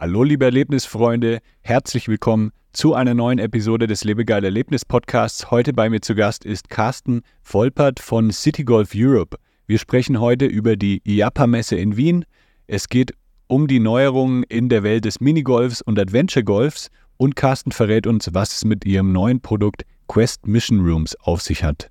Hallo liebe Erlebnisfreunde, herzlich willkommen zu einer neuen Episode des Lebegeil Erlebnis Podcasts. Heute bei mir zu Gast ist Carsten Volpert von City Golf Europe. Wir sprechen heute über die IAPA-Messe in Wien. Es geht um die Neuerungen in der Welt des Minigolfs und Adventure Golfs und Carsten verrät uns, was es mit ihrem neuen Produkt Quest Mission Rooms auf sich hat.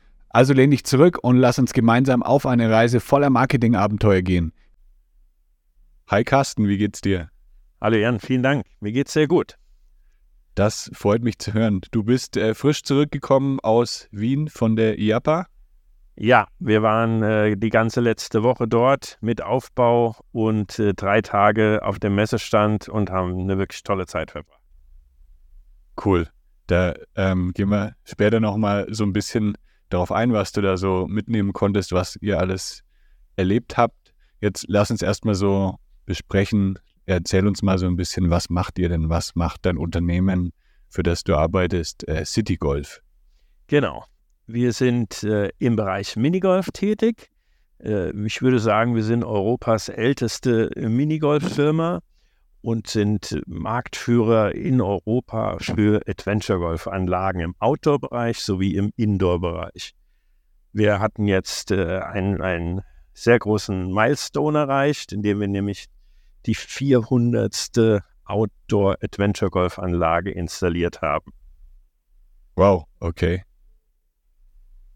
Also lehn dich zurück und lass uns gemeinsam auf eine Reise voller Marketingabenteuer gehen. Hi Carsten, wie geht's dir? Hallo Jan, vielen Dank. Mir geht's sehr gut. Das freut mich zu hören. Du bist äh, frisch zurückgekommen aus Wien von der IAPA? Ja, wir waren äh, die ganze letzte Woche dort mit Aufbau und äh, drei Tage auf dem Messestand und haben eine wirklich tolle Zeit verbracht. Cool. Da ähm, gehen wir später nochmal so ein bisschen darauf ein, was du da so mitnehmen konntest, was ihr alles erlebt habt. Jetzt lass uns erstmal so besprechen. Erzähl uns mal so ein bisschen, was macht ihr denn? Was macht dein Unternehmen, für das du arbeitest, äh, City Golf? Genau. Wir sind äh, im Bereich Minigolf tätig. Äh, ich würde sagen, wir sind Europas älteste Minigolf-Firma und sind Marktführer in Europa für Adventure-Golf-Anlagen im Outdoor-Bereich sowie im Indoor-Bereich. Wir hatten jetzt äh, einen, einen sehr großen Milestone erreicht, indem wir nämlich die 400. Outdoor-Adventure-Golf-Anlage installiert haben. Wow, okay.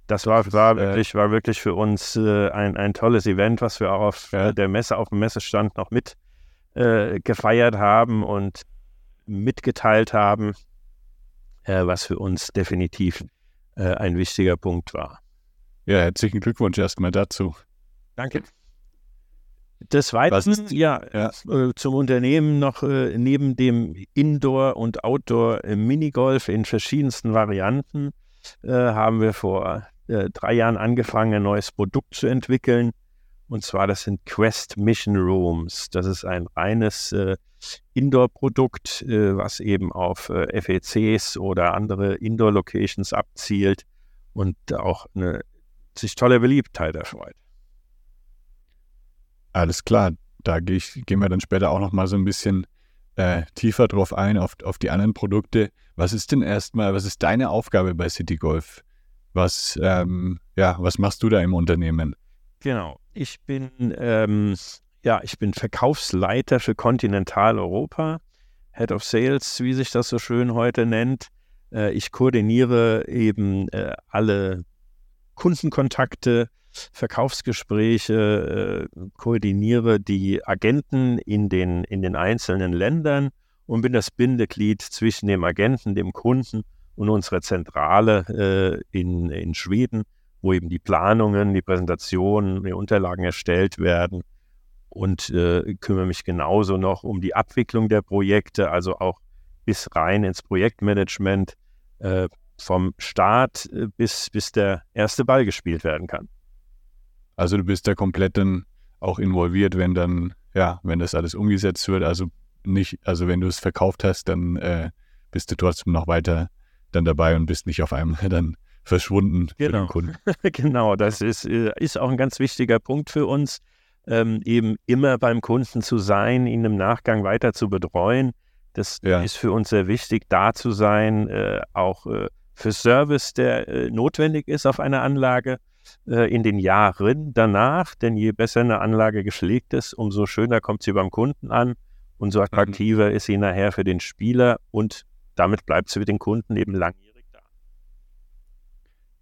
Das war, war, wirklich, war wirklich für uns äh, ein, ein tolles Event, was wir auch auf ja. der Messe, auf dem Messestand noch mit äh, gefeiert haben und mitgeteilt haben, äh, was für uns definitiv äh, ein wichtiger Punkt war. Ja, herzlichen Glückwunsch erstmal dazu. Danke. Des Weiteren, ja, ja. Äh, zum Unternehmen noch äh, neben dem Indoor- und Outdoor-Minigolf in verschiedensten Varianten haben wir vor drei Jahren angefangen, ein neues Produkt zu entwickeln, und zwar, das sind Quest Mission Rooms. Das ist ein reines äh, Indoor-Produkt, äh, was eben auf äh, FECs oder andere Indoor-Locations abzielt und auch eine sich tolle Beliebtheit erfreut. Alles klar, da geh ich, gehen wir dann später auch noch mal so ein bisschen äh, tiefer drauf ein, auf, auf die anderen Produkte. Was ist denn erstmal, was ist deine Aufgabe bei City Golf? Was, ähm, ja, was machst du da im Unternehmen? Genau. Ich bin, ähm, ja, ich bin Verkaufsleiter für Kontinentaleuropa, Head of Sales, wie sich das so schön heute nennt. Äh, ich koordiniere eben äh, alle Kundenkontakte, Verkaufsgespräche, äh, koordiniere die Agenten in den, in den einzelnen Ländern und bin das Bindeglied zwischen dem Agenten, dem Kunden und unserer Zentrale äh, in, in Schweden, wo eben die Planungen, die Präsentationen, die Unterlagen erstellt werden und äh, kümmere mich genauso noch um die Abwicklung der Projekte, also auch bis rein ins Projektmanagement äh, vom Start äh, bis, bis der erste Ball gespielt werden kann. Also du bist da komplett dann auch involviert, wenn dann, ja, wenn das alles umgesetzt wird. Also nicht, also wenn du es verkauft hast, dann äh, bist du trotzdem noch weiter dann dabei und bist nicht auf einmal dann verschwunden genau. für den genau. Kunden. genau, das ist, äh, ist auch ein ganz wichtiger Punkt für uns, ähm, eben immer beim Kunden zu sein, ihn im Nachgang weiter zu betreuen. Das ja. ist für uns sehr wichtig, da zu sein, äh, auch äh, für Service, der äh, notwendig ist auf einer Anlage äh, in den Jahren danach. Denn je besser eine Anlage geschlägt ist, umso schöner kommt sie beim Kunden an und so mhm. attraktiver mhm. ist sie nachher für den Spieler und damit bleibt sie für den Kunden eben da.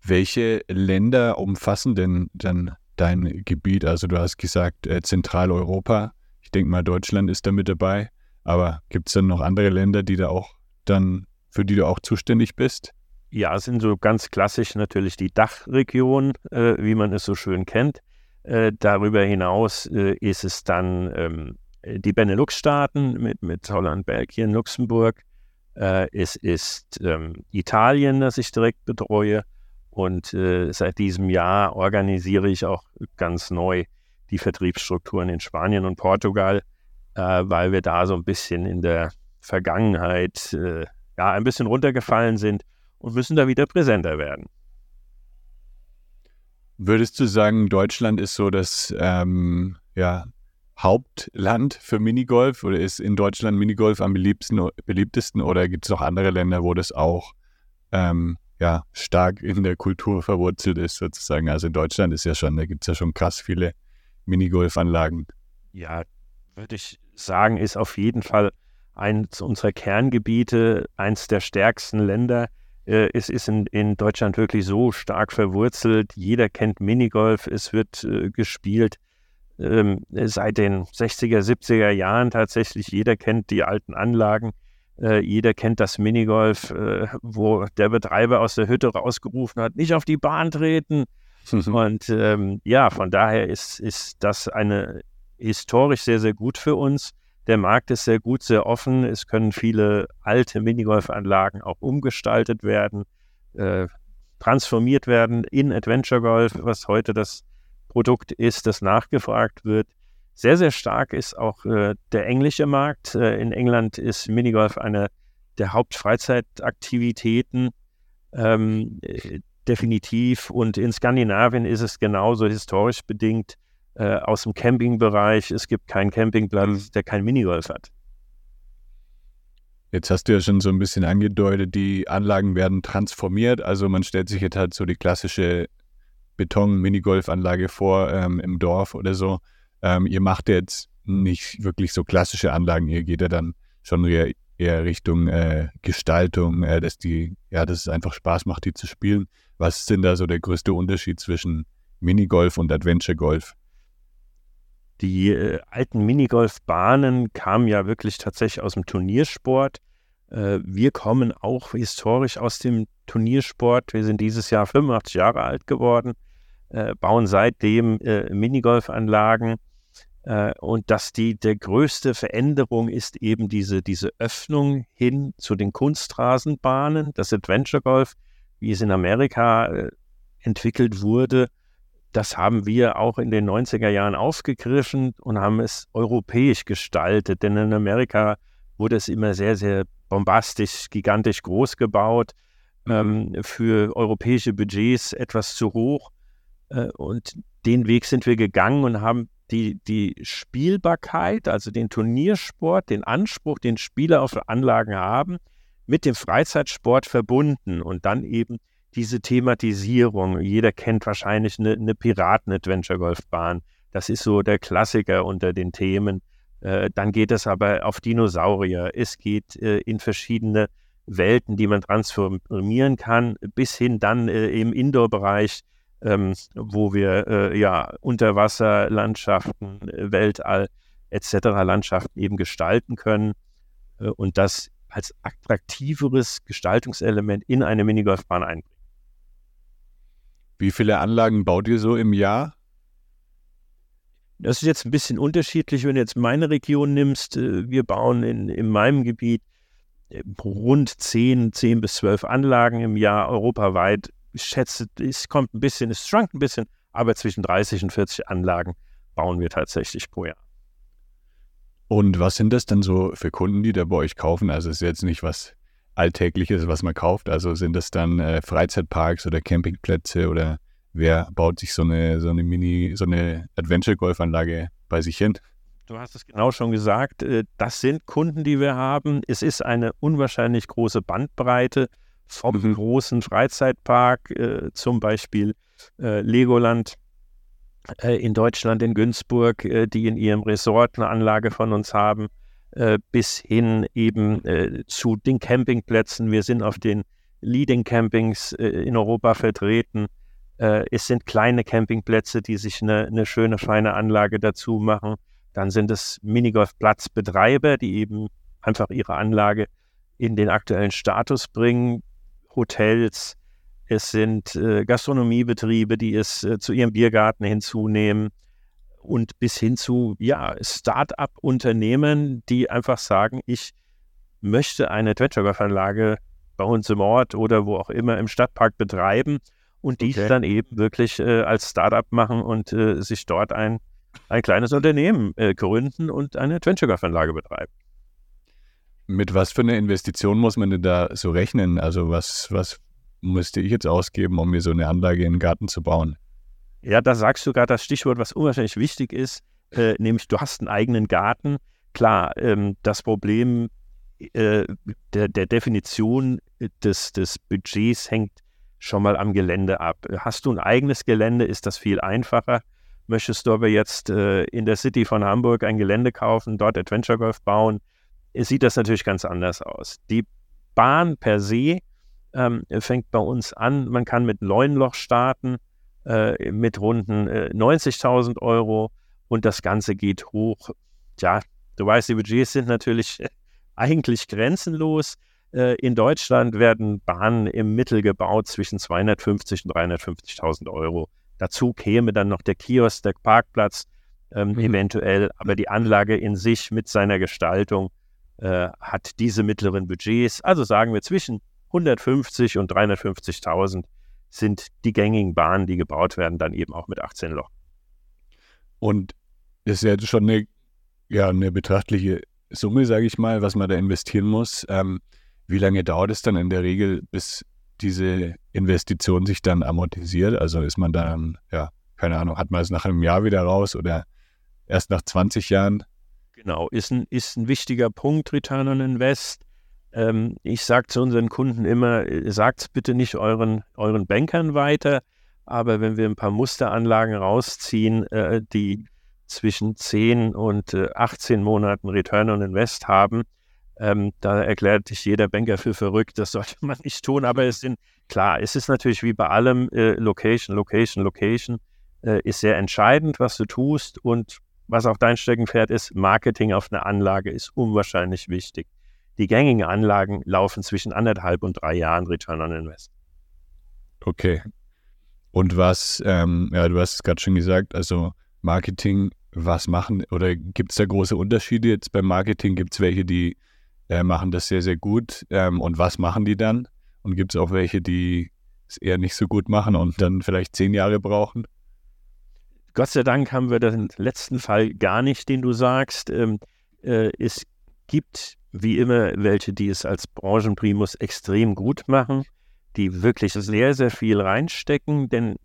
Welche Länder umfassen denn dann dein Gebiet? Also du hast gesagt äh, Zentraleuropa. Ich denke mal, Deutschland ist da mit dabei. Aber gibt es dann noch andere Länder, die da auch dann, für die du auch zuständig bist? Ja, sind so ganz klassisch natürlich die Dachregion, äh, wie man es so schön kennt. Äh, darüber hinaus äh, ist es dann ähm, die Benelux-Staaten mit, mit Holland, Belgien, Luxemburg. Äh, es ist ähm, Italien, das ich direkt betreue. Und äh, seit diesem Jahr organisiere ich auch ganz neu die Vertriebsstrukturen in Spanien und Portugal, äh, weil wir da so ein bisschen in der Vergangenheit äh, ja ein bisschen runtergefallen sind und müssen da wieder präsenter werden. Würdest du sagen, Deutschland ist so das ähm, ja, Hauptland für Minigolf oder ist in Deutschland Minigolf am beliebtesten, beliebtesten oder gibt es auch andere Länder, wo das auch ähm, ja, stark in der Kultur verwurzelt ist, sozusagen? Also in Deutschland ist ja schon, da gibt es ja schon krass viele Minigolfanlagen. Ja, würde ich sagen, ist auf jeden Fall eines unserer Kerngebiete, eines der stärksten Länder. Äh, es ist in, in, Deutschland wirklich so stark verwurzelt. Jeder kennt Minigolf, es wird äh, gespielt ähm, seit den 60er, 70er Jahren tatsächlich. Jeder kennt die alten Anlagen. Äh, jeder kennt das Minigolf, äh, wo der Betreiber aus der Hütte rausgerufen hat, nicht auf die Bahn treten. Und ähm, ja, von daher ist, ist das eine historisch sehr, sehr gut für uns. Der Markt ist sehr gut, sehr offen. Es können viele alte Minigolfanlagen auch umgestaltet werden, äh, transformiert werden in Adventure Golf, was heute das Produkt ist, das nachgefragt wird. Sehr, sehr stark ist auch äh, der englische Markt. Äh, in England ist Minigolf eine der Hauptfreizeitaktivitäten. Ähm, äh, definitiv. Und in Skandinavien ist es genauso historisch bedingt äh, aus dem Campingbereich. Es gibt keinen Campingplatz, mhm. der kein Minigolf hat. Jetzt hast du ja schon so ein bisschen angedeutet, die Anlagen werden transformiert. Also man stellt sich jetzt halt so die klassische Beton-Minigolfanlage vor ähm, im Dorf oder so. Ähm, ihr macht jetzt nicht wirklich so klassische Anlagen, ihr geht ja dann schon eher, eher Richtung äh, Gestaltung, äh, dass die, ja, dass es einfach Spaß macht, die zu spielen. Was ist denn da so der größte Unterschied zwischen Minigolf und Adventure Golf? Die äh, alten Minigolfbahnen kamen ja wirklich tatsächlich aus dem Turniersport. Äh, wir kommen auch historisch aus dem Turniersport. Wir sind dieses Jahr 85 Jahre alt geworden, äh, bauen seitdem äh, Minigolfanlagen. Äh, und dass die der größte Veränderung ist eben diese, diese Öffnung hin zu den Kunstrasenbahnen, das Adventure Golf, wie es in Amerika äh, entwickelt wurde. Das haben wir auch in den 90er Jahren aufgegriffen und haben es europäisch gestaltet. Denn in Amerika wurde es immer sehr, sehr bombastisch, gigantisch groß gebaut, ähm, für europäische Budgets etwas zu hoch. Äh, und den Weg sind wir gegangen und haben die, die Spielbarkeit, also den Turniersport, den Anspruch, den Spieler auf Anlagen haben, mit dem Freizeitsport verbunden und dann eben diese Thematisierung. Jeder kennt wahrscheinlich eine, eine Piraten-Adventure-Golfbahn. Das ist so der Klassiker unter den Themen. Äh, dann geht es aber auf Dinosaurier. Es geht äh, in verschiedene Welten, die man transformieren kann, bis hin dann äh, im Indoor-Bereich, ähm, wo wir äh, ja Unterwasserlandschaften, Weltall etc. Landschaften eben gestalten können äh, und das als attraktiveres Gestaltungselement in eine Minigolfbahn einbringen. Wie viele Anlagen baut ihr so im Jahr? Das ist jetzt ein bisschen unterschiedlich, wenn du jetzt meine Region nimmst. Äh, wir bauen in, in meinem Gebiet äh, rund 10, 10 bis 12 Anlagen im Jahr europaweit. Ich schätze, es kommt ein bisschen, es schwankt ein bisschen, aber zwischen 30 und 40 Anlagen bauen wir tatsächlich pro Jahr. Und was sind das dann so für Kunden, die da bei euch kaufen? Also es ist jetzt nicht was Alltägliches, was man kauft. Also sind das dann äh, Freizeitparks oder Campingplätze oder wer baut sich so eine, so eine Mini, so eine Adventure-Golfanlage bei sich hin? Du hast es genau schon gesagt. Äh, das sind Kunden, die wir haben. Es ist eine unwahrscheinlich große Bandbreite vom mhm. großen Freizeitpark, äh, zum Beispiel äh, Legoland äh, in Deutschland, in Günzburg, äh, die in ihrem Resort eine Anlage von uns haben, äh, bis hin eben äh, zu den Campingplätzen. Wir sind auf den Leading Campings in Europa vertreten. es sind kleine Campingplätze, die sich eine, eine schöne, feine Anlage dazu machen. Dann sind es Minigolfplatzbetreiber, die eben einfach ihre Anlage in den aktuellen Status bringen. Hotels, es sind äh, Gastronomiebetriebe, die es äh, zu ihrem Biergarten hinzunehmen und bis hin zu ja, Start-up-Unternehmen, die einfach sagen, ich möchte eine Adventure-Golf-Anlage bei uns im Ort oder wo auch immer im Stadtpark betreiben und dies okay. dann eben wirklich äh, als Start-up machen und äh, sich dort ein, ein kleines Unternehmen äh, gründen und eine Adventure-Golf-Anlage betreiben. Mit was für einer Investition muss man denn da so rechnen? Also was, was müsste ich jetzt ausgeben, um mir so eine Anlage in den Garten zu bauen? Ja, da sagst du gerade das Stichwort, was unwahrscheinlich wichtig ist, äh, nämlich du hast einen eigenen Garten. Klar, ähm, das Problem äh, der, der, Definition des, des Budgets hängt schon mal am Gelände ab. Hast du ein eigenes Gelände, ist das viel einfacher. Möchtest du aber jetzt äh, in der City von Hamburg ein Gelände kaufen, dort Adventure Golf bauen, sieht das natürlich ganz anders aus. Die Bahn per se ähm, fängt bei uns an. Man kann mit neun Loch starten, äh, mit runden äh, 90.000 Euro und das Ganze geht hoch. Tja, du weißt, die Budgets sind natürlich eigentlich grenzenlos. Äh, in Deutschland werden Bahnen im Mittel gebaut zwischen 250 und 350.000 Euro. Dazu käme dann noch der Kiosk, der Parkplatz ähm, mhm. eventuell, aber die Anlage in sich mit seiner Gestaltung äh, hat diese mittleren Budgets. Also sagen wir zwischen 150 und 350.000 sind die gängigen Bahnen, die gebaut werden, dann eben auch mit 18 Loch. Und das ist ja schon eine, ja, eine betrachtliche Summe, sage ich mal, was man da investieren muss. Ähm, wie lange dauert es dann in der Regel, bis diese Investition sich dann amortisiert? Also ist man dann, ja, keine Ahnung, hat man es nach einem Jahr wieder raus oder erst nach 20 Jahren? Genau, ist ein, ist ein wichtiger Punkt, Return on Invest. Ähm, ich sage zu unseren Kunden immer, äh, sagt es bitte nicht euren, euren Bankern weiter, aber wenn wir ein paar Musteranlagen rausziehen, äh, die zwischen 10 und äh, 18 Monaten Return on Invest haben, ähm, da erklärt sich jeder Banker für verrückt, das sollte man nicht tun, aber es sind, klar, es ist natürlich wie bei allem äh, Location, Location, Location, äh, ist sehr entscheidend, was du tust und was auch dein Steckenpferd ist, Marketing auf einer Anlage ist unwahrscheinlich wichtig. Die gängigen Anlagen laufen zwischen anderthalb und drei Jahren Return on Invest. Okay. Und was, ähm, ja, du hast es gerade schon gesagt, also Marketing, was machen oder gibt es da große Unterschiede jetzt beim Marketing? Gibt es welche, die äh, machen das sehr, sehr gut ähm, und was machen die dann? Und gibt es auch welche, die es eher nicht so gut machen und dann vielleicht zehn Jahre brauchen? Gott sei Dank haben wir den letzten Fall gar nicht, den du sagst. Ähm, äh, es gibt wie immer welche, die es als Branchenprimus extrem gut machen, die wirklich sehr, sehr viel reinstecken, denn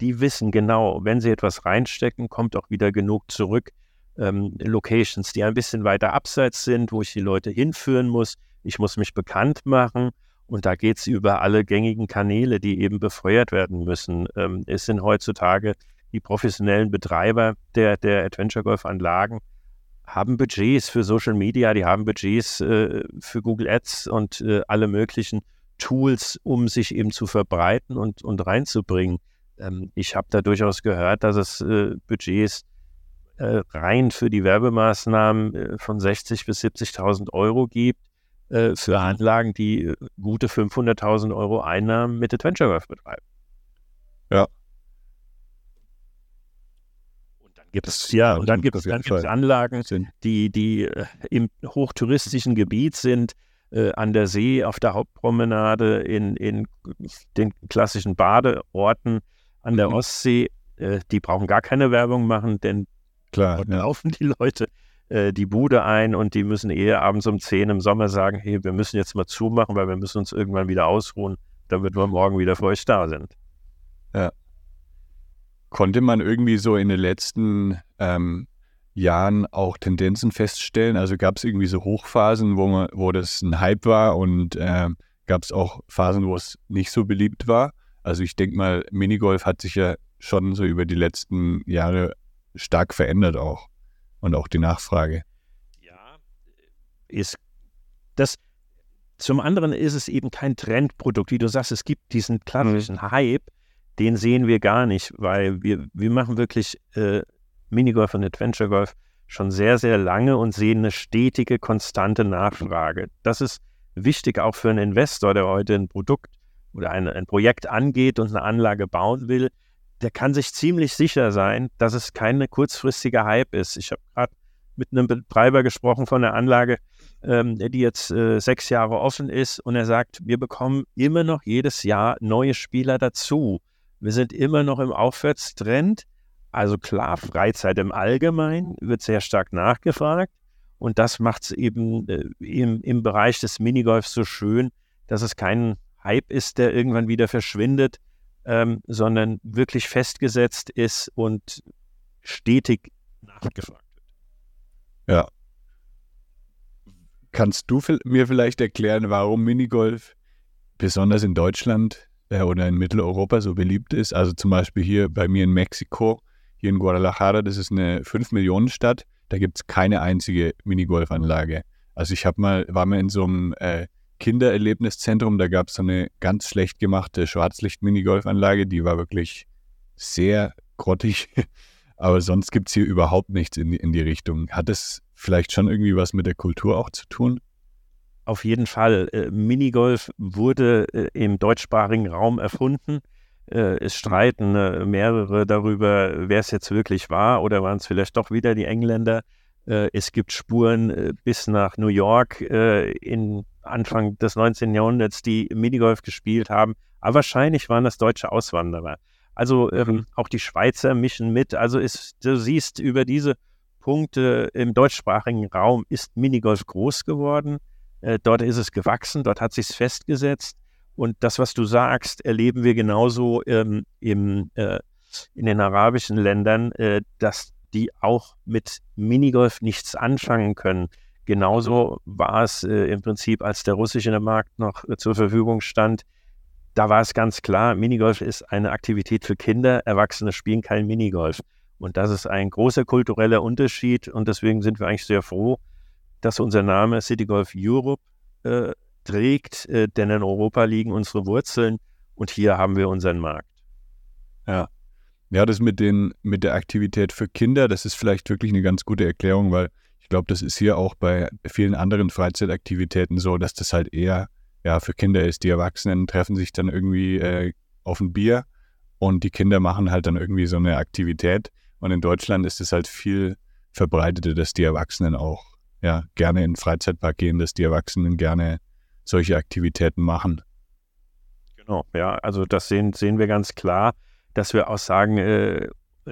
die wissen genau, wenn sie etwas reinstecken, kommt auch wieder genug zurück. Ähm, Locations, die ein bisschen weiter abseits sind, wo ich die Leute hinführen muss. Ich muss mich bekannt machen. Und da geht es über alle gängigen Kanäle, die eben befeuert werden müssen. Ähm, es sind heutzutage die professionellen Betreiber der, der Adventure Golf Anlagen haben Budgets für Social Media, die haben Budgets äh, für Google Ads und äh, alle möglichen Tools, um sich eben zu verbreiten und, und reinzubringen. Ähm, ich habe da durchaus gehört, dass es äh, Budgets äh, rein für die Werbemaßnahmen äh, von 60.000 bis 70.000 Euro gibt äh, für Anlagen, die gute 500.000 Euro Einnahmen mit Adventure Golf betreiben. Ja, gibt es ja, und dann gibt es Anlagen, die, die äh, im hochtouristischen Gebiet sind, äh, an der See, auf der Hauptpromenade, in, in den klassischen Badeorten an der mhm. Ostsee. Äh, die brauchen gar keine Werbung machen, denn Klar, dort ja. laufen die Leute äh, die Bude ein und die müssen eher abends um 10 im Sommer sagen, hey, wir müssen jetzt mal zumachen, weil wir müssen uns irgendwann wieder ausruhen, damit wir morgen wieder für euch da sind. Ja. Konnte man irgendwie so in den letzten ähm, Jahren auch Tendenzen feststellen? Also gab es irgendwie so Hochphasen, wo, man, wo das ein Hype war und äh, gab es auch Phasen, wo es nicht so beliebt war. Also ich denke mal, Minigolf hat sich ja schon so über die letzten Jahre stark verändert auch. Und auch die Nachfrage. Ja, ist das. Zum anderen ist es eben kein Trendprodukt. Wie du sagst, es gibt diesen klassischen mhm. Hype, den sehen wir gar nicht, weil wir, wir machen wirklich äh, Minigolf und Adventure Golf schon sehr, sehr lange und sehen eine stetige, konstante Nachfrage. Das ist wichtig auch für einen Investor, der heute ein Produkt oder ein, ein Projekt angeht und eine Anlage bauen will. Der kann sich ziemlich sicher sein, dass es keine kurzfristige Hype ist. Ich habe gerade mit einem Betreiber gesprochen von der Anlage, ähm, die jetzt äh, sechs Jahre offen ist und er sagt, wir bekommen immer noch jedes Jahr neue Spieler dazu. Wir sind immer noch im Aufwärtstrend also klar, Freizeit im Allgemeinen wird sehr stark nachgefragt. Und das macht es eben äh, im, im Bereich des Minigolfs so schön, dass es kein Hype ist, der irgendwann wieder verschwindet, ähm, sondern wirklich festgesetzt ist und stetig nachgefragt wird. Ja. Kannst du mir vielleicht erklären, warum Minigolf besonders in Deutschland äh, oder in Mitteleuropa so beliebt ist? Also zum Beispiel hier bei mir in Mexiko hier in Guadalajara, das ist eine 5-Millionen-Stadt, da gibt es keine einzige Minigolfanlage. Also ich habe mal, war mal in so einem äh, Kindererlebniszentrum, da gab es so eine ganz schlecht gemachte Schwarzlicht-Minigolfanlage, die war wirklich sehr grottig. Aber sonst gibt es hier überhaupt nichts in die, in die Richtung. Hat es vielleicht schon irgendwie was mit der Kultur auch zu tun? Auf jeden Fall. Äh, Minigolf wurde äh, im deutschsprachigen Raum erfunden äh, es streiten äh, mehrere darüber, wer es jetzt wirklich war oder waren es vielleicht doch wieder die Engländer. Äh, es gibt Spuren äh, bis nach New York in Anfang des 19. Jahrhunderts, die Minigolf gespielt haben. Aber wahrscheinlich waren das deutsche Auswanderer. Also ähm, mhm. auch die Schweizer mischen mit. Also ist, du siehst über diese Punkte im deutschsprachigen Raum ist Minigolf groß geworden. Äh, dort ist es gewachsen, dort hat sich festgesetzt. Und das, was du sagst, erleben wir genauso ähm, im, äh, in den arabischen Ländern, äh, dass die auch mit Minigolf nichts anfangen können. Genauso war es äh, im Prinzip, als der russische Markt noch äh, zur Verfügung stand. Da war es ganz klar, Minigolf ist eine Aktivität für Kinder, Erwachsene spielen kein Minigolf. Und das ist ein großer kultureller Unterschied und deswegen sind wir eigentlich sehr froh, dass unser Name City Golf Europe äh, trägt, äh, denn in Europa liegen unsere Wurzeln und hier haben wir unseren Markt. Ja. Ja, das mit, den, mit der Aktivität für Kinder, das ist vielleicht wirklich eine ganz gute Erklärung, weil ich glaube, das ist hier auch bei vielen anderen Freizeitaktivitäten so, dass das halt eher ja, für Kinder ist. Die Erwachsenen treffen sich dann irgendwie äh, auf ein Bier und die Kinder machen halt dann irgendwie so eine Aktivität. Und in Deutschland ist es halt viel verbreiteter, dass die Erwachsenen auch ja, gerne in den Freizeitpark gehen, dass die Erwachsenen gerne solche Aktivitäten machen. Genau, ja, also das sehen, sehen wir ganz klar, dass wir auch sagen, äh,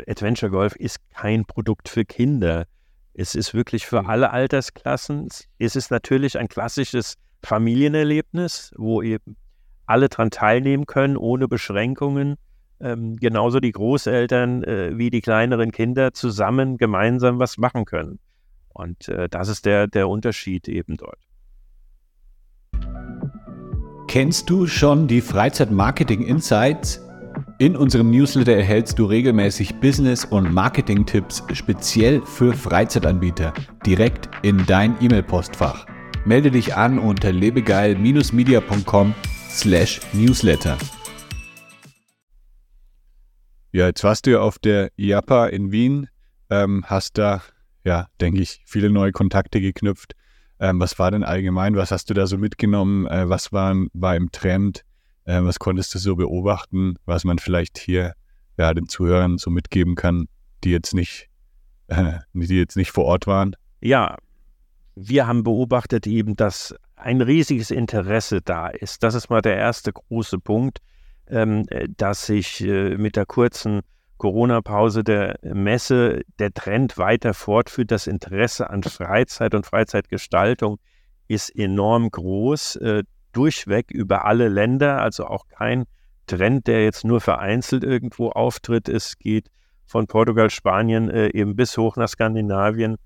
Adventure Golf ist kein Produkt für Kinder. Es ist wirklich für mhm. alle Altersklassen. Es ist natürlich ein klassisches Familienerlebnis, wo eben alle dran teilnehmen können, ohne Beschränkungen. Ähm, genauso die Großeltern äh, wie die kleineren Kinder zusammen gemeinsam was machen können. Und äh, das ist der, der Unterschied eben dort. Kennst du schon die Freizeit-Marketing Insights? In unserem Newsletter erhältst du regelmäßig Business- und Marketing-Tipps speziell für Freizeitanbieter direkt in dein E-Mail-Postfach. Melde dich an unter lebegeil-media.com/newsletter. Ja, jetzt warst du ja auf der IAPA in Wien, ähm, hast da, ja, denke ich, viele neue Kontakte geknüpft. Ähm, was war denn allgemein? Was hast du da so mitgenommen? Äh, was war, war im Trend? Äh, was konntest du so beobachten, was man vielleicht hier ja, den Zuhörern so mitgeben kann, die jetzt nicht, äh, die jetzt nicht vor Ort waren? Ja, wir haben beobachtet eben, dass ein riesiges Interesse da ist. Das ist mal der erste große Punkt, ähm, dass sich äh, mit der kurzen Corona-Pause der Messe der Trend weiter fortführt. Das Interesse an Freizeit und Freizeitgestaltung ist enorm groß, äh, durchweg über alle Länder, also auch kein Trend, der jetzt nur vereinzelt irgendwo auftritt. Es geht von Portugal, Spanien äh, eben bis hoch nach Skandinavien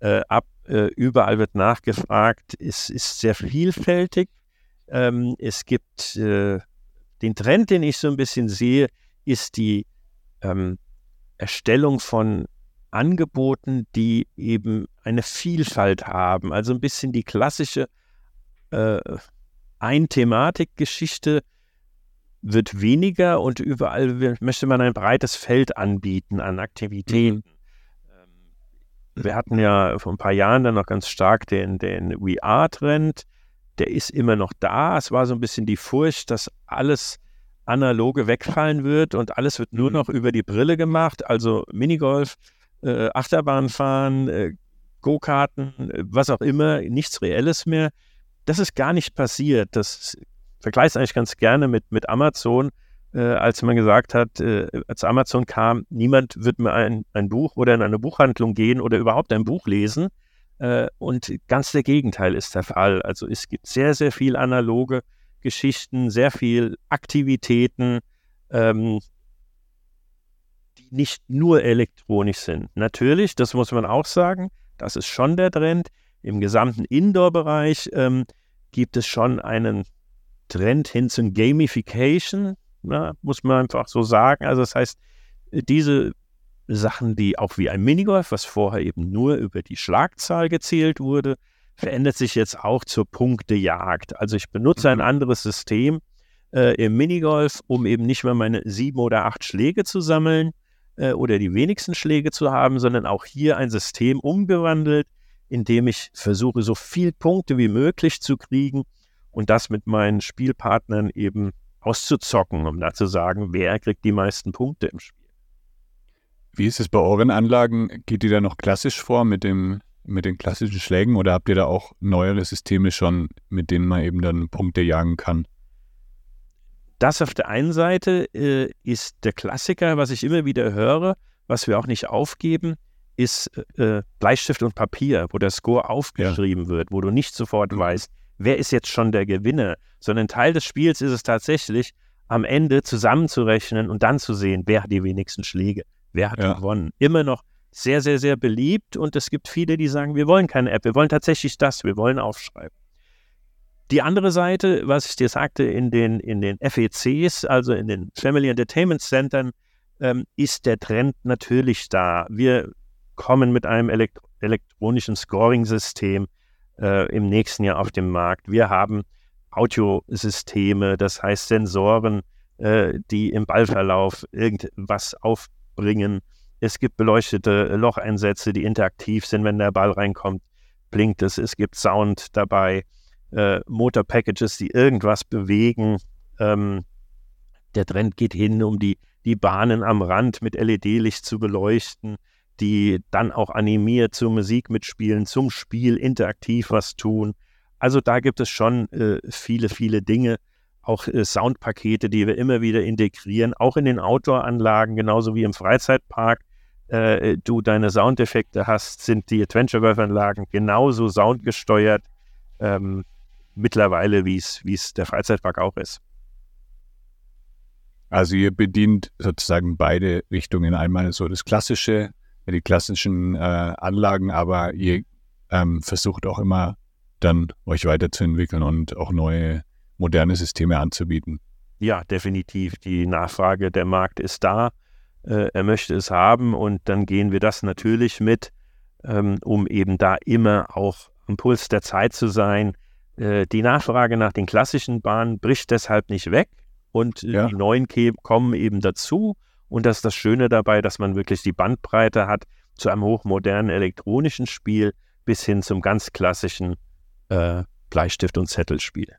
äh, ab. Äh, überall wird nachgefragt. Es ist sehr vielfältig. Ähm, es gibt äh, den Trend, den ich so ein bisschen sehe, ist die ähm, Erstellung von Angeboten, die eben eine Vielfalt haben. Also ein bisschen die klassische äh, Ein-Thematik-Geschichte wird weniger und überall möchte man ein breites Feld anbieten an Aktivitäten. Mhm. Ähm, wir hatten ja vor ein paar Jahren dann noch ganz stark den, den VR-Trend. Der ist immer noch da. Es war so ein bisschen die Furcht, dass alles analoge wegfallen wird und alles wird nur mhm. noch über die Brille gemacht. Also Minigolf, äh, Achterbahnfahren, äh, Go-Karten, äh, was auch immer, nichts Reelles mehr. Das ist gar nicht passiert. Das vergleiche eigentlich ganz gerne mit, mit Amazon, äh, als man gesagt hat, äh, als Amazon kam, niemand wird mehr ein, ein Buch oder in eine Buchhandlung gehen oder überhaupt ein Buch lesen. Und ganz der Gegenteil ist der Fall. Also es gibt sehr, sehr viel analoge Geschichten, sehr viel Aktivitäten, ähm, die nicht nur elektronisch sind. Natürlich, das muss man auch sagen, das ist schon der Trend. Im gesamten Indoor-Bereich ähm, gibt es schon einen Trend hin zum Gamification, na, muss man einfach so sagen. Also das heißt, diese Sachen, die auch wie ein Minigolf, was vorher eben nur über die Schlagzahl gezählt wurde, verändert sich jetzt auch zur Punktejagd. Also ich benutze ein mhm. anderes System äh, im Minigolf, um eben nicht mehr meine sieben oder acht Schläge zu sammeln äh, oder die wenigsten Schläge zu haben, sondern auch hier ein System umgewandelt, in dem ich versuche, so viel Punkte wie möglich zu kriegen und das mit meinen Spielpartnern eben auszuzocken, um da zu sagen, wer kriegt die meisten Punkte im Spiel. Wie ist es bei euren Anlagen? Geht ihr da noch klassisch vor mit dem mit den klassischen Schlägen oder habt ihr da auch neuere Systeme schon, mit denen man eben dann Punkte jagen kann? Das auf der einen Seite äh, ist der Klassiker, was ich immer wieder höre, was wir auch nicht aufgeben, ist äh, Bleistift und Papier, wo der Score aufgeschrieben ja. wird, wo du nicht sofort mhm. weißt, wer ist jetzt schon der Gewinner, sondern Teil des Spiels ist es tatsächlich, am Ende zusammenzurechnen und dann zu sehen, wer hat die wenigsten Schläge, wer hat ja. gewonnen. Immer noch sehr, sehr, sehr beliebt und es gibt viele, die sagen, wir wollen keine App, wir wollen tatsächlich das, wir wollen aufschreiben. Die andere Seite, was ich dir sagte, in den, in den FECs, also in den Family Entertainment Centern, ähm, ist der Trend natürlich da. Wir kommen mit einem elekt elektronischen Scoring-System äh, im nächsten Jahr auf den Markt. Wir haben Audiosysteme, das heißt Sensoren, äh, die im Ballverlauf irgendwas aufbringen. Es gibt beleuchtete Locheinsätze, die interaktiv sind, wenn der Ball reinkommt, blinkt es. Es gibt Sound dabei, äh, Motor-Packages, die irgendwas bewegen. Ähm, der Trend geht hin, um die, die Bahnen am Rand mit LED-Licht zu beleuchten, die dann auch animiert zur Musik mitspielen, zum Spiel interaktiv was tun. Also da gibt es schon äh, viele, viele Dinge, auch äh, Soundpakete, die wir immer wieder integrieren, auch in den Outdoor-Anlagen, genauso wie im Freizeitpark äh, du deine Soundeffekte hast, sind die Adventure Golf-Anlagen genauso soundgesteuert ähm, mittlerweile, wie es der Freizeitpark auch ist. Also ihr bedient sozusagen beide Richtungen. Einmal so das klassische, die klassischen äh, Anlagen, aber ihr ähm, versucht auch immer dann euch weiterzuentwickeln und auch neue moderne Systeme anzubieten. Ja, definitiv. Die Nachfrage, der Markt ist da äh, er möchte es haben und dann gehen wir das natürlich mit, ähm, um eben da immer auch am Puls der Zeit zu sein. Äh, die Nachfrage nach den klassischen Bahnen bricht deshalb nicht weg und äh, ja. die neuen kommen eben dazu. Und das ist das Schöne dabei, dass man wirklich die Bandbreite hat zu einem hochmodernen elektronischen Spiel bis hin zum ganz klassischen äh, Bleistift- und Zettelspiel.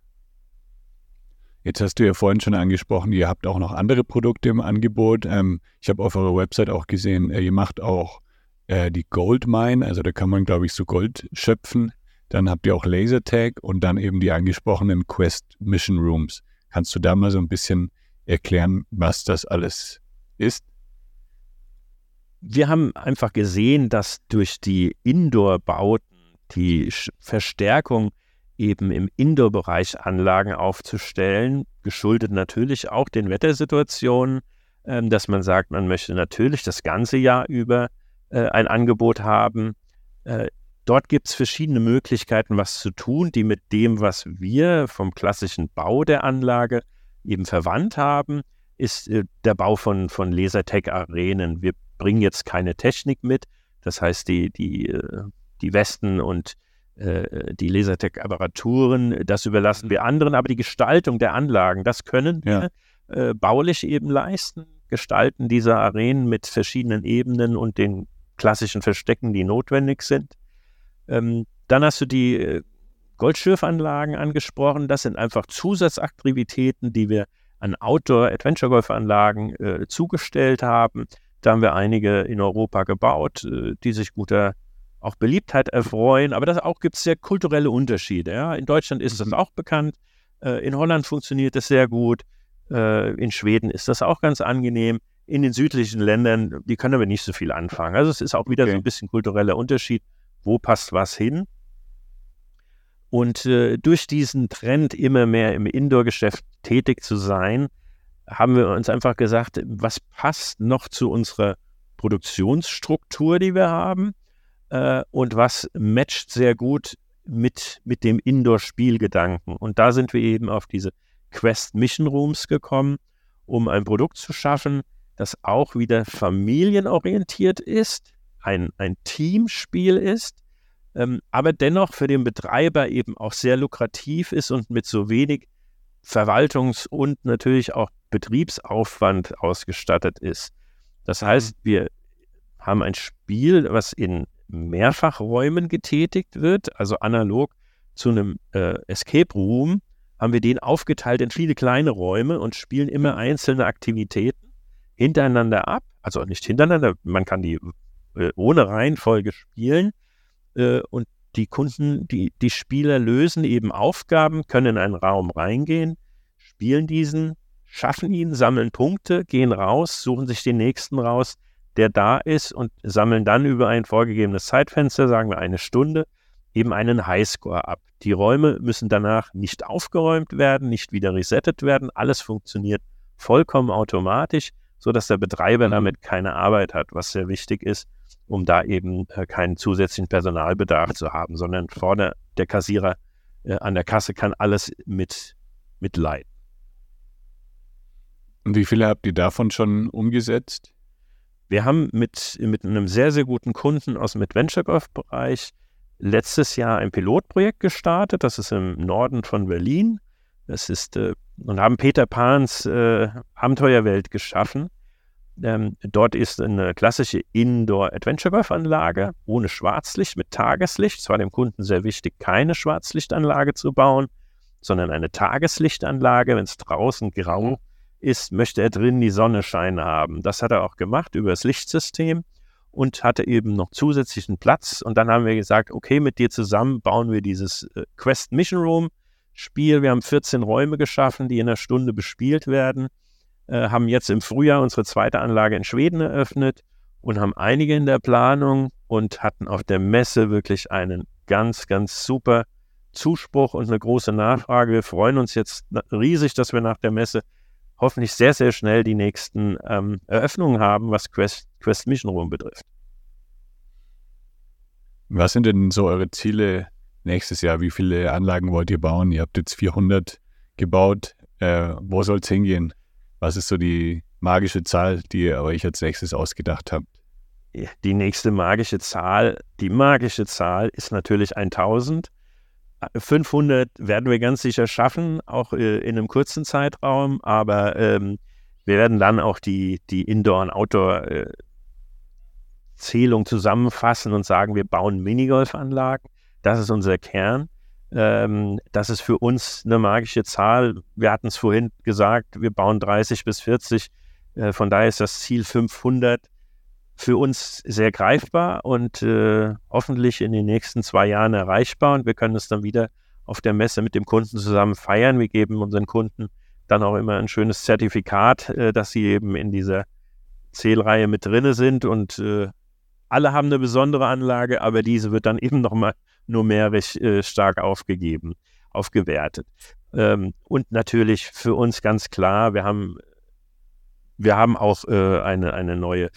Jetzt hast du ja vorhin schon angesprochen, ihr habt auch noch andere Produkte im Angebot. Ähm, ich habe auf eurer Website auch gesehen, äh, ihr macht auch äh, die Goldmine, also da kann man, glaube ich, so Gold schöpfen. Dann habt ihr auch Lasertag und dann eben die angesprochenen Quest Mission Rooms. Kannst du da mal so ein bisschen erklären, was das alles ist? Wir haben einfach gesehen, dass durch die Indoor-Bauten die Verstärkung eben im Indoor-Bereich Anlagen aufzustellen, geschuldet natürlich auch den Wettersituationen, ähm, dass man sagt, man möchte natürlich das ganze Jahr über äh, ein Angebot haben. Äh, dort gibt es verschiedene Möglichkeiten, was zu tun, die mit dem, was wir vom klassischen Bau der Anlage eben verwandt haben, ist äh, der Bau von, von Lasertech-Arenen. Wir bringen jetzt keine Technik mit, das heißt, die, die, die Westen und die Lasertech-Apparaturen, das überlassen wir anderen, aber die Gestaltung der Anlagen, das können wir ja. äh, baulich eben leisten. Gestalten dieser Arenen mit verschiedenen Ebenen und den klassischen Verstecken, die notwendig sind. Ähm, dann hast du die äh, Goldschürfanlagen angesprochen. Das sind einfach Zusatzaktivitäten, die wir an Outdoor-Adventure-Golf-Anlagen äh, zugestellt haben. Da haben wir einige in Europa gebaut, äh, die sich guter auch Beliebtheit erfreuen. Aber das auch gibt es sehr kulturelle Unterschiede. Ja? In Deutschland ist das auch bekannt. Äh, in Holland funktioniert das sehr gut. Äh, in Schweden ist das auch ganz angenehm. In den südlichen Ländern, die können aber nicht so viel anfangen. Also es ist auch wieder okay. so ein bisschen kultureller Unterschied. Wo passt was hin? Und äh, durch diesen Trend, immer mehr im Indoor-Geschäft tätig zu sein, haben wir uns einfach gesagt, was passt noch zu unserer Produktionsstruktur, die wir haben äh, und was matcht sehr gut mit, mit dem Indoor-Spielgedanken. Und da sind wir eben auf diese Quest Mission Rooms gekommen, um ein Produkt zu schaffen, das auch wieder familienorientiert ist, ein, ein Teamspiel ist, ähm, aber dennoch für den Betreiber eben auch sehr lukrativ ist und mit so wenig Verwaltungs- und natürlich auch Betriebsaufwand ausgestattet ist. Das heißt, mhm. wir haben ein Spiel, was in Mehrfachräumen getätigt wird, also analog zu einem äh, Escape Room, haben wir den aufgeteilt in viele kleine Räume und spielen immer einzelne Aktivitäten hintereinander ab. Also nicht hintereinander, man kann die äh, ohne Reihenfolge spielen. Äh, und die Kunden, die, die Spieler lösen eben Aufgaben, können in einen Raum reingehen, spielen diesen, schaffen ihn, sammeln Punkte, gehen raus, suchen sich den nächsten raus, der da ist und sammeln dann über ein vorgegebenes Zeitfenster, sagen wir eine Stunde, eben einen Highscore ab. Die Räume müssen danach nicht aufgeräumt werden, nicht wieder resettet werden. Alles funktioniert vollkommen automatisch, sodass der Betreiber mhm. damit keine Arbeit hat, was sehr wichtig ist, um da eben äh, keinen zusätzlichen Personalbedarf zu haben, sondern vorne der Kassierer äh, an der Kasse kann alles mit, mitleiten. Und wie viele habt ihr davon schon umgesetzt? Wir haben mit, mit einem sehr, sehr guten Kunden aus dem Adventure Golf-Bereich letztes Jahr ein Pilotprojekt gestartet. Das ist im Norden von Berlin. Das ist, äh, und haben Peter Pans äh, Abenteuerwelt geschaffen. Ähm, dort ist eine klassische Indoor-Adventure-Golf-Anlage ohne Schwarzlicht, mit Tageslicht. Es war dem Kunden sehr wichtig, keine Schwarzlichtanlage zu bauen, sondern eine Tageslichtanlage, wenn es draußen grau ist, möchte er drin die Sonne scheinen haben. Das hat er auch gemacht über das Lichtsystem und hatte eben noch zusätzlichen Platz. Und dann haben wir gesagt, okay, mit dir zusammen bauen wir dieses äh, Quest Mission Room Spiel. Wir haben 14 Räume geschaffen, die in einer Stunde bespielt werden. Äh, haben jetzt im Frühjahr unsere zweite Anlage in Schweden eröffnet und haben einige in der Planung und hatten auf der Messe wirklich einen ganz, ganz super Zuspruch und eine große Nachfrage. Wir freuen uns jetzt riesig, dass wir nach der Messe hoffentlich sehr, sehr schnell die nächsten ähm, Eröffnungen haben, was Quest, Quest Mission Room betrifft. Was sind denn so eure Ziele nächstes Jahr? Wie viele Anlagen wollt ihr bauen? Ihr habt jetzt 400 gebaut. Äh, wo soll es hingehen? Was ist so die magische Zahl, die ihr euch als nächstes ausgedacht habt? Die nächste magische Zahl, die magische Zahl ist natürlich 1000. 500 werden wir ganz sicher schaffen, auch äh, in einem kurzen Zeitraum, aber ähm, wir werden dann auch die, die Indoor- und Outdoor-Zählung äh, zusammenfassen und sagen, wir bauen Minigolfanlagen. Das ist unser Kern. Ähm, das ist für uns eine magische Zahl. Wir hatten es vorhin gesagt, wir bauen 30 bis 40. Äh, von daher ist das Ziel 500 für uns sehr greifbar und äh, hoffentlich in den nächsten zwei Jahren erreichbar. Und wir können es dann wieder auf der Messe mit dem Kunden zusammen feiern. Wir geben unseren Kunden dann auch immer ein schönes Zertifikat, äh, dass sie eben in dieser Zählreihe mit drinne sind. Und äh, alle haben eine besondere Anlage, aber diese wird dann eben nochmal numerisch äh, stark aufgegeben, aufgewertet. Ähm, und natürlich für uns ganz klar, wir haben, wir haben auch äh, eine, eine neue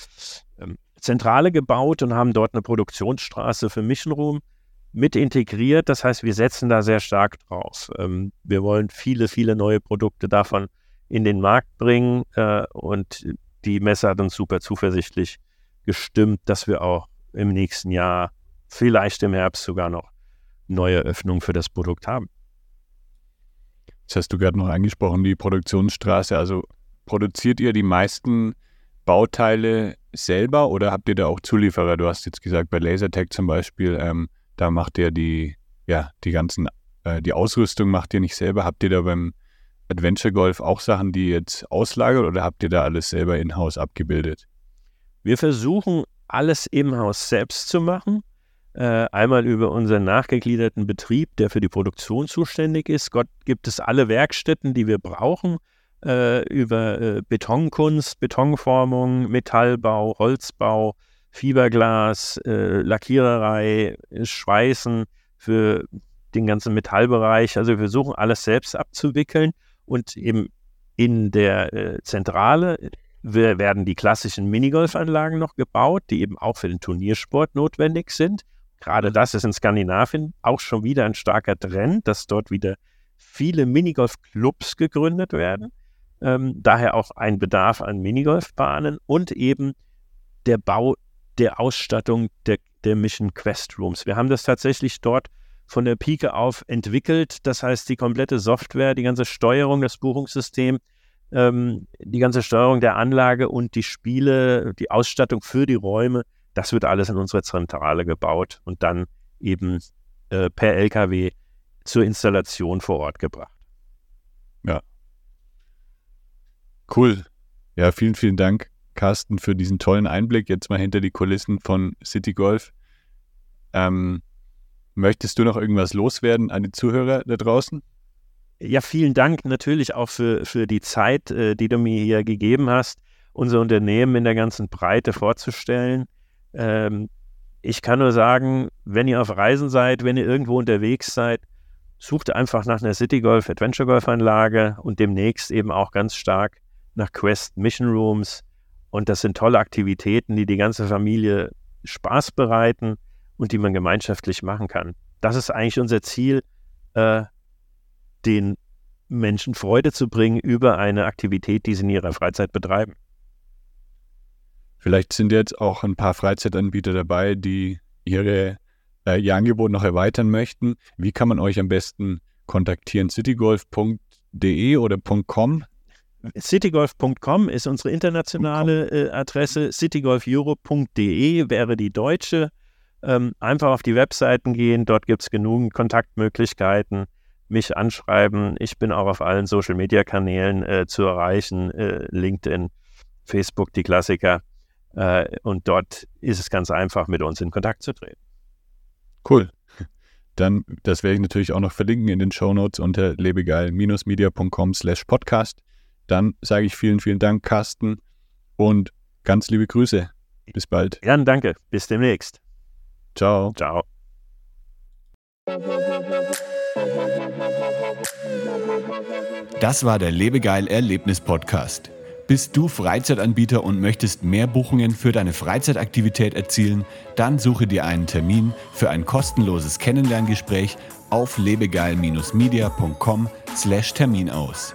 Zentrale gebaut und haben dort eine Produktionsstraße für Mission Room mit integriert. Das heißt, wir setzen da sehr stark drauf. Ähm, wir wollen viele, viele neue Produkte davon in den Markt bringen äh, und die Messe hat uns super zuversichtlich gestimmt, dass wir auch im nächsten Jahr, vielleicht im Herbst sogar noch neue Öffnungen für das Produkt haben. Das hast du gerade noch angesprochen, die Produktionsstraße. Also produziert ihr die meisten Bauteile selber oder habt ihr da auch Zulieferer? Du hast jetzt gesagt, bei Lasertech zum Beispiel, ähm, da macht ihr die, ja, die ganzen, äh, die Ausrüstung macht ihr nicht selber. Habt ihr da beim Adventure Golf auch Sachen, die jetzt auslagert oder habt ihr da alles selber in-house abgebildet? Wir versuchen alles im Haus selbst zu machen. Äh, einmal über unseren nachgegliederten Betrieb, der für die Produktion zuständig ist. Gott gibt es alle Werkstätten, die wir brauchen, äh, über äh, Betonkunst, Betonformung, Metallbau, Holzbau, Fiberglas, äh, Lackiererei, Schweißen für den ganzen Metallbereich. Also wir versuchen alles selbst abzuwickeln und eben in der äh, Zentrale werden die klassischen Minigolfanlagen noch gebaut, die eben auch für den Turniersport notwendig sind. Gerade das ist in Skandinavien auch schon wieder ein starker Trend, dass dort wieder viele Minigolf-Clubs gegründet werden. Ähm, daher auch ein Bedarf an Minigolfbahnen und eben der Bau der Ausstattung der, der Mission Quest Rooms. Wir haben das tatsächlich dort von der Pike auf entwickelt. Das heißt, die komplette Software, die ganze Steuerung, das Buchungssystem, ähm, die ganze Steuerung der Anlage und die Spiele, die Ausstattung für die Räume, das wird alles in unsere Zentrale gebaut und dann eben äh, per LKW zur Installation vor Ort gebracht. Ja. Cool. Ja, vielen, vielen Dank, Carsten, für diesen tollen Einblick jetzt mal hinter die Kulissen von City Golf. Ähm, möchtest du noch irgendwas loswerden an die Zuhörer da draußen? Ja, vielen Dank natürlich auch für, für die Zeit, äh, die du mir hier gegeben hast, unser Unternehmen in der ganzen Breite vorzustellen. Ähm, ich kann nur sagen, wenn ihr auf Reisen seid, wenn ihr irgendwo unterwegs seid, sucht einfach nach einer City Golf Adventure Golf Anlage und demnächst eben auch ganz stark nach Quest Mission Rooms. Und das sind tolle Aktivitäten, die die ganze Familie Spaß bereiten und die man gemeinschaftlich machen kann. Das ist eigentlich unser Ziel, äh, den Menschen Freude zu bringen über eine Aktivität, die sie in ihrer Freizeit betreiben. Vielleicht sind jetzt auch ein paar Freizeitanbieter dabei, die ihre, äh, ihr Angebot noch erweitern möchten. Wie kann man euch am besten kontaktieren? citygolf.de oder .com? Citygolf.com ist unsere internationale äh, Adresse. citygolfeurope.de wäre die deutsche. Ähm, einfach auf die Webseiten gehen, dort gibt es genug Kontaktmöglichkeiten, mich anschreiben. Ich bin auch auf allen Social-Media-Kanälen äh, zu erreichen, äh, LinkedIn, Facebook, die Klassiker. Äh, und dort ist es ganz einfach, mit uns in Kontakt zu treten. Cool. Dann, das werde ich natürlich auch noch verlinken in den Show Notes unter lebegeil-media.com slash podcast. Dann sage ich vielen, vielen Dank, Carsten, und ganz liebe Grüße. Bis bald. Jan, danke. Bis demnächst. Ciao. Ciao. Das war der Lebegeil Erlebnis Podcast. Bist du Freizeitanbieter und möchtest mehr Buchungen für deine Freizeitaktivität erzielen? Dann suche dir einen Termin für ein kostenloses Kennenlerngespräch auf lebegeil-media.com/termin aus.